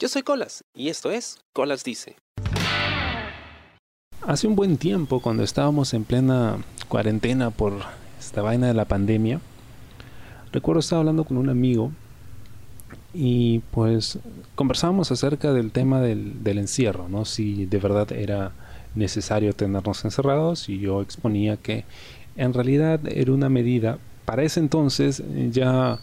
Yo soy Colas y esto es Colas Dice. Hace un buen tiempo, cuando estábamos en plena cuarentena por esta vaina de la pandemia, recuerdo estar hablando con un amigo y pues conversábamos acerca del tema del, del encierro, ¿no? Si de verdad era necesario tenernos encerrados y yo exponía que en realidad era una medida para ese entonces ya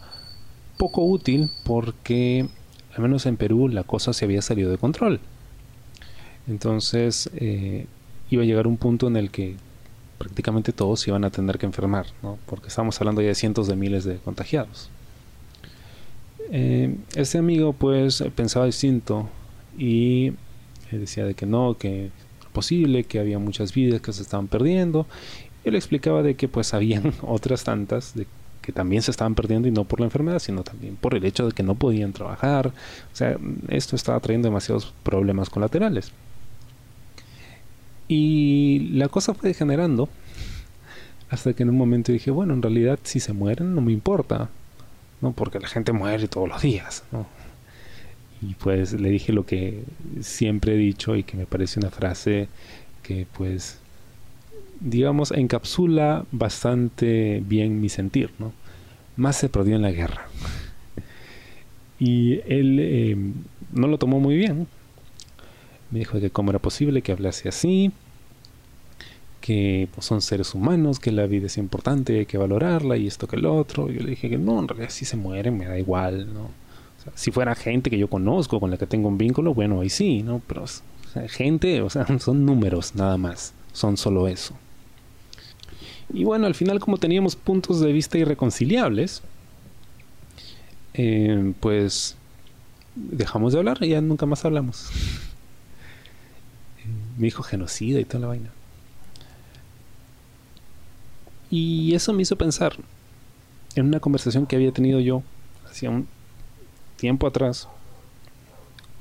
poco útil porque al menos en Perú la cosa se había salido de control. Entonces eh, iba a llegar un punto en el que prácticamente todos iban a tener que enfermar, ¿no? porque estamos hablando ya de cientos de miles de contagiados. Eh, este amigo pues pensaba distinto y decía de que no, que era posible, que había muchas vidas que se estaban perdiendo. Yo le explicaba de que pues habían otras tantas, de que también se estaban perdiendo y no por la enfermedad, sino también por el hecho de que no podían trabajar. O sea, esto estaba trayendo demasiados problemas colaterales. Y la cosa fue degenerando hasta que en un momento dije, bueno, en realidad si se mueren no me importa, ¿no? Porque la gente muere todos los días. Y pues le dije lo que siempre he dicho y que me parece una frase que pues digamos, encapsula bastante bien mi sentir, ¿no? Más se perdió en la guerra. Y él eh, no lo tomó muy bien. Me dijo que cómo era posible que hablase así, que pues, son seres humanos, que la vida es importante, hay que valorarla y esto que el otro. Yo le dije que no, en realidad si se mueren me da igual, ¿no? si fuera gente que yo conozco, con la que tengo un vínculo, bueno, ahí sí, ¿no? Pero gente, o sea, son números nada más, son solo eso. Y bueno, al final como teníamos puntos de vista irreconciliables, eh, pues dejamos de hablar y ya nunca más hablamos. Me dijo genocida y toda la vaina. Y eso me hizo pensar en una conversación que había tenido yo hacía un tiempo atrás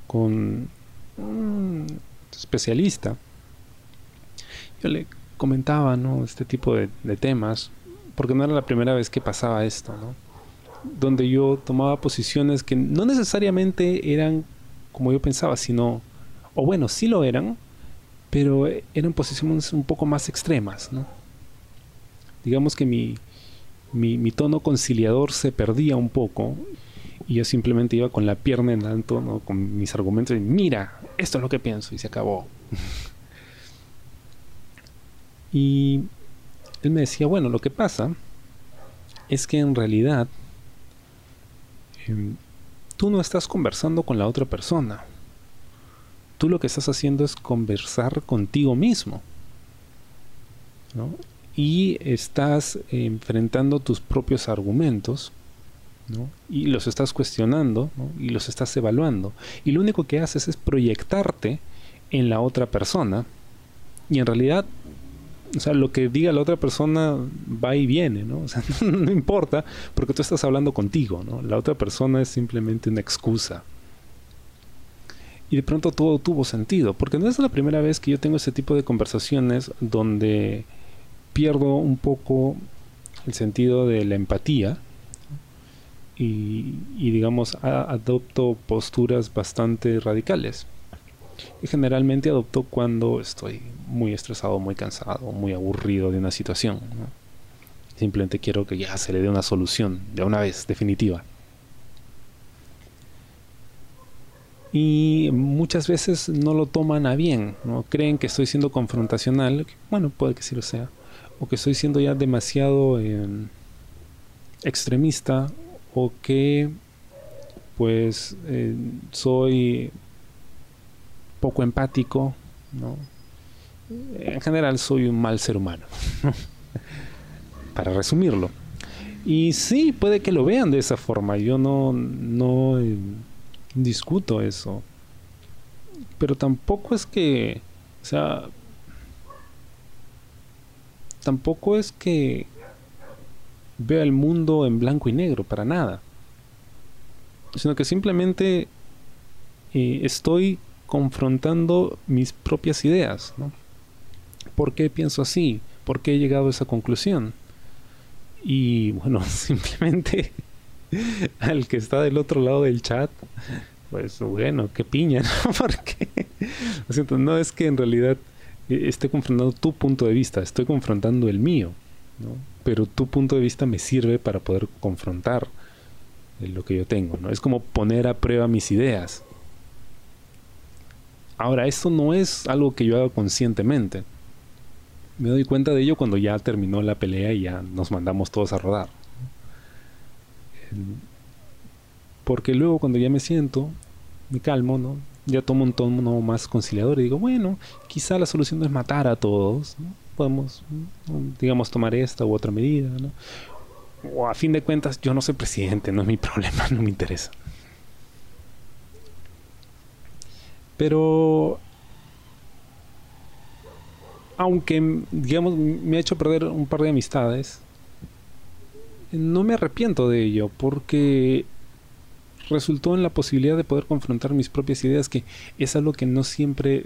con un especialista. Yo le comentaba, ¿no? Este tipo de, temas, porque no era la primera vez que pasaba esto, ¿no? Donde yo tomaba posiciones que no necesariamente eran como yo pensaba, sino, o bueno, sí lo eran, pero eran posiciones un poco más extremas, ¿no? Digamos que mi, mi, tono conciliador se perdía un poco y yo simplemente iba con la pierna en alto, ¿no? Con mis argumentos y mira, esto es lo que pienso y se acabó. Y él me decía, bueno, lo que pasa es que en realidad em, tú no estás conversando con la otra persona. Tú lo que estás haciendo es conversar contigo mismo. Y estás enfrentando tus propios argumentos y los estás cuestionando y los estás evaluando. Y lo único que haces es proyectarte en la otra persona y en realidad o sea, lo que diga la otra persona va y viene, ¿no? O sea, no, importa porque tú estás hablando contigo, ¿no? La otra persona es simplemente una excusa. Y de pronto todo tuvo sentido, porque no es la primera vez que yo tengo ese tipo de conversaciones donde pierdo un poco el sentido de la empatía y, y digamos, adopto posturas bastante radicales. Y generalmente adopto cuando estoy muy estresado, muy cansado, muy aburrido de una situación. Simplemente quiero que ya se le dé una solución de una vez, definitiva. Y muchas veces no lo toman a bien, ¿no? creen que estoy siendo confrontacional, bueno, puede que sí lo sea, o que estoy siendo ya demasiado em, extremista, o que pues eh, soy poco empático, ¿no? En general soy un mal ser humano, para resumirlo. Y sí, puede que lo vean de esa forma, yo no, no eh, discuto eso. Pero tampoco es que, o sea, tampoco es que vea el mundo en blanco y negro, para nada. Sino que simplemente eh, estoy confrontando mis propias ideas. ¿no? ¿Por qué pienso así? ¿Por qué he llegado a esa conclusión? Y bueno, simplemente al que está del otro lado del chat pues bueno, qué piña, ¿no? Porque, no es que en realidad eh, esté confrontando tu punto de vista, estoy confrontando el mío, ¿no? Pero tu punto de vista me sirve para poder confrontar eh, lo que yo tengo, ¿no? Es como poner a prueba mis ideas. Ahora, esto no es algo que yo haga conscientemente. Me doy cuenta de ello cuando ya terminó la pelea y ya nos mandamos todos a rodar. Porque luego cuando ya me siento, me calmo, ¿no? Ya tomo un tono más conciliador y digo, bueno, quizá la solución no es matar a todos, Podemos, digamos, tomar esta u otra medida, ¿no? O a fin de cuentas, yo no soy presidente, no es mi problema, no me interesa. Pero aunque digamos me ha hecho perder un par de amistades, no me arrepiento de ello porque resultó en la posibilidad de poder confrontar mis propias ideas, que es algo que no siempre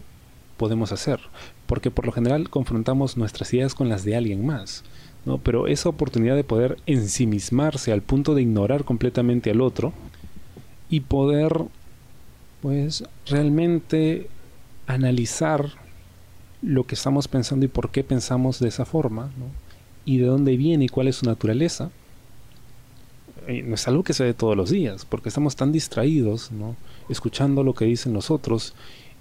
podemos hacer, porque por lo general confrontamos nuestras ideas con las de alguien más, ¿no? Pero esa oportunidad de poder ensimismarse al punto de ignorar completamente al otro y poder pues realmente analizar lo que estamos pensando y por qué pensamos de esa forma, y de dónde viene y cuál es su naturaleza, eh, no es algo que se ve todos los días, porque estamos tan distraídos, ¿no? escuchando lo que dicen los otros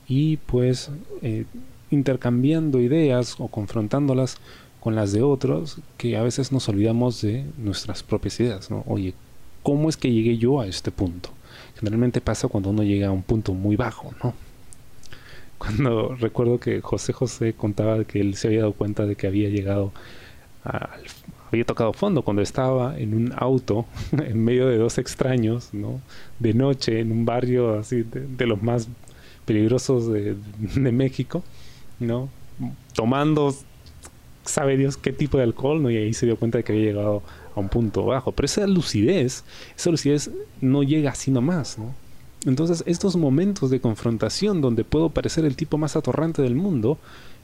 y pues eh, intercambiando ideas o confrontándolas con las de otros, que a veces nos olvidamos de nuestras propias ideas. ¿no? Oye, ¿cómo es que llegué yo a este punto? Generalmente pasa cuando uno llega a un punto muy bajo, ¿no? Cuando recuerdo que José José contaba que él se había dado cuenta de que había llegado al había tocado fondo cuando estaba en un auto en medio de dos extraños, ¿no? De noche en un barrio así de, los más peligrosos de, de, México, ¿no? Tomando, sabe Dios qué tipo de alcohol, ¿no? Y ahí se dio cuenta de que había llegado a un punto bajo. Pero esa lucidez, esa lucidez no llega así nomás, ¿no? Entonces estos momentos de confrontación donde puedo parecer el tipo más atorrante del mundo,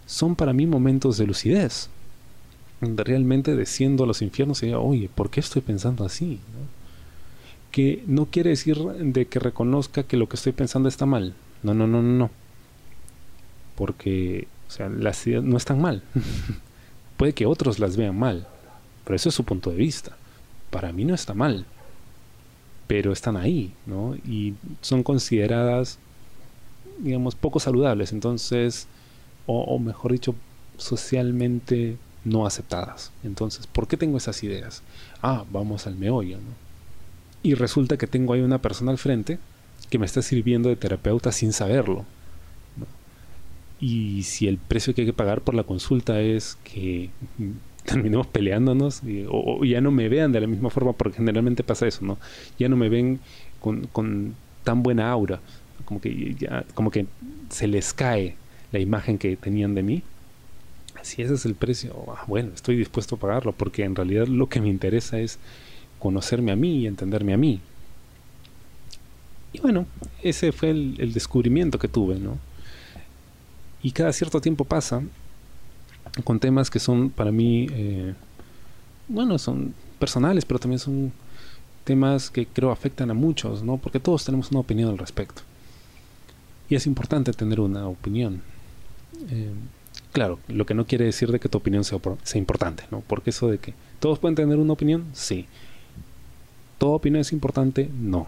son para mí momentos de lucidez realmente desciendo a los infiernos y diga, oye, ¿por qué estoy pensando así? Que no quiere decir de que reconozca que lo que estoy pensando está mal. No, no, no, no, no. Porque, o sea, las ideas no están mal. Puede que otros las vean mal, pero eso es su punto de vista. Para mí no está mal, pero están ahí, ¿no? Y son consideradas, digamos, poco saludables. Entonces, o, o mejor dicho, socialmente no aceptadas. Entonces, ¿por qué tengo esas ideas? Ah, vamos al meollo, ¿no? Y resulta que tengo ahí una persona al frente que me está sirviendo de terapeuta sin saberlo. Y si el precio que hay que pagar por la consulta es que terminemos peleándonos o, ya no me vean de la misma forma, porque generalmente pasa eso, ¿no? Ya no me ven con, con tan buena aura, como que ya, como que se les cae la imagen que tenían de mí si ese es el precio, ah, bueno, estoy dispuesto a pagarlo, porque en realidad lo que me interesa es conocerme a mí y entenderme a mí. Y bueno, ese fue el, descubrimiento que tuve, ¿no? Y cada cierto tiempo pasa con temas que son para mí, eh, bueno, son personales, pero también son temas que creo afectan a muchos, ¿no? Porque todos tenemos una opinión al respecto. Y es importante tener una opinión. Eh, Claro, lo que no quiere decir de que tu opinión sea, importante, ¿no? Porque eso de que todos pueden tener una opinión, sí. ¿Toda opinión es importante? No.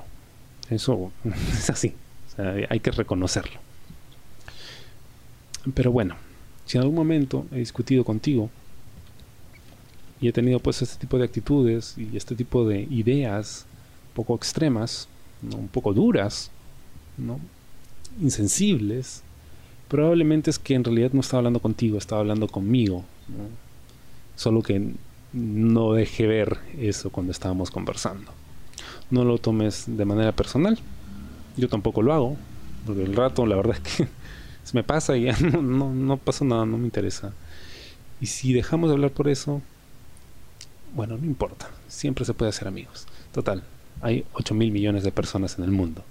Eso es así. hay que reconocerlo. Pero bueno, si en algún momento he discutido contigo y he tenido pues este tipo de actitudes y este tipo de ideas poco extremas, un poco duras, ¿no? insensibles, Probablemente es que en realidad no estaba hablando contigo, estaba hablando conmigo. Solo que no dejé ver eso cuando estábamos conversando. No lo tomes de manera personal. Yo tampoco lo hago. Porque el rato, la verdad es que se me pasa y ya no, no, no pasa nada, no me interesa. Y si dejamos de hablar por eso, bueno, no importa. Siempre se puede hacer amigos. Total, hay 8 mil millones de personas en el mundo.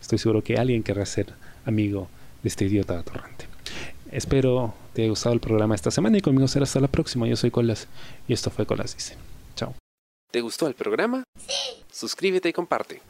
Estoy seguro que alguien querrá ser amigo de este idiota atorrante. Espero te haya gustado el programa esta semana y conmigo será hasta la próxima. Yo soy Colas y esto fue Colas Dice. Chao. ¿Te gustó el programa? Sí. Suscríbete y comparte.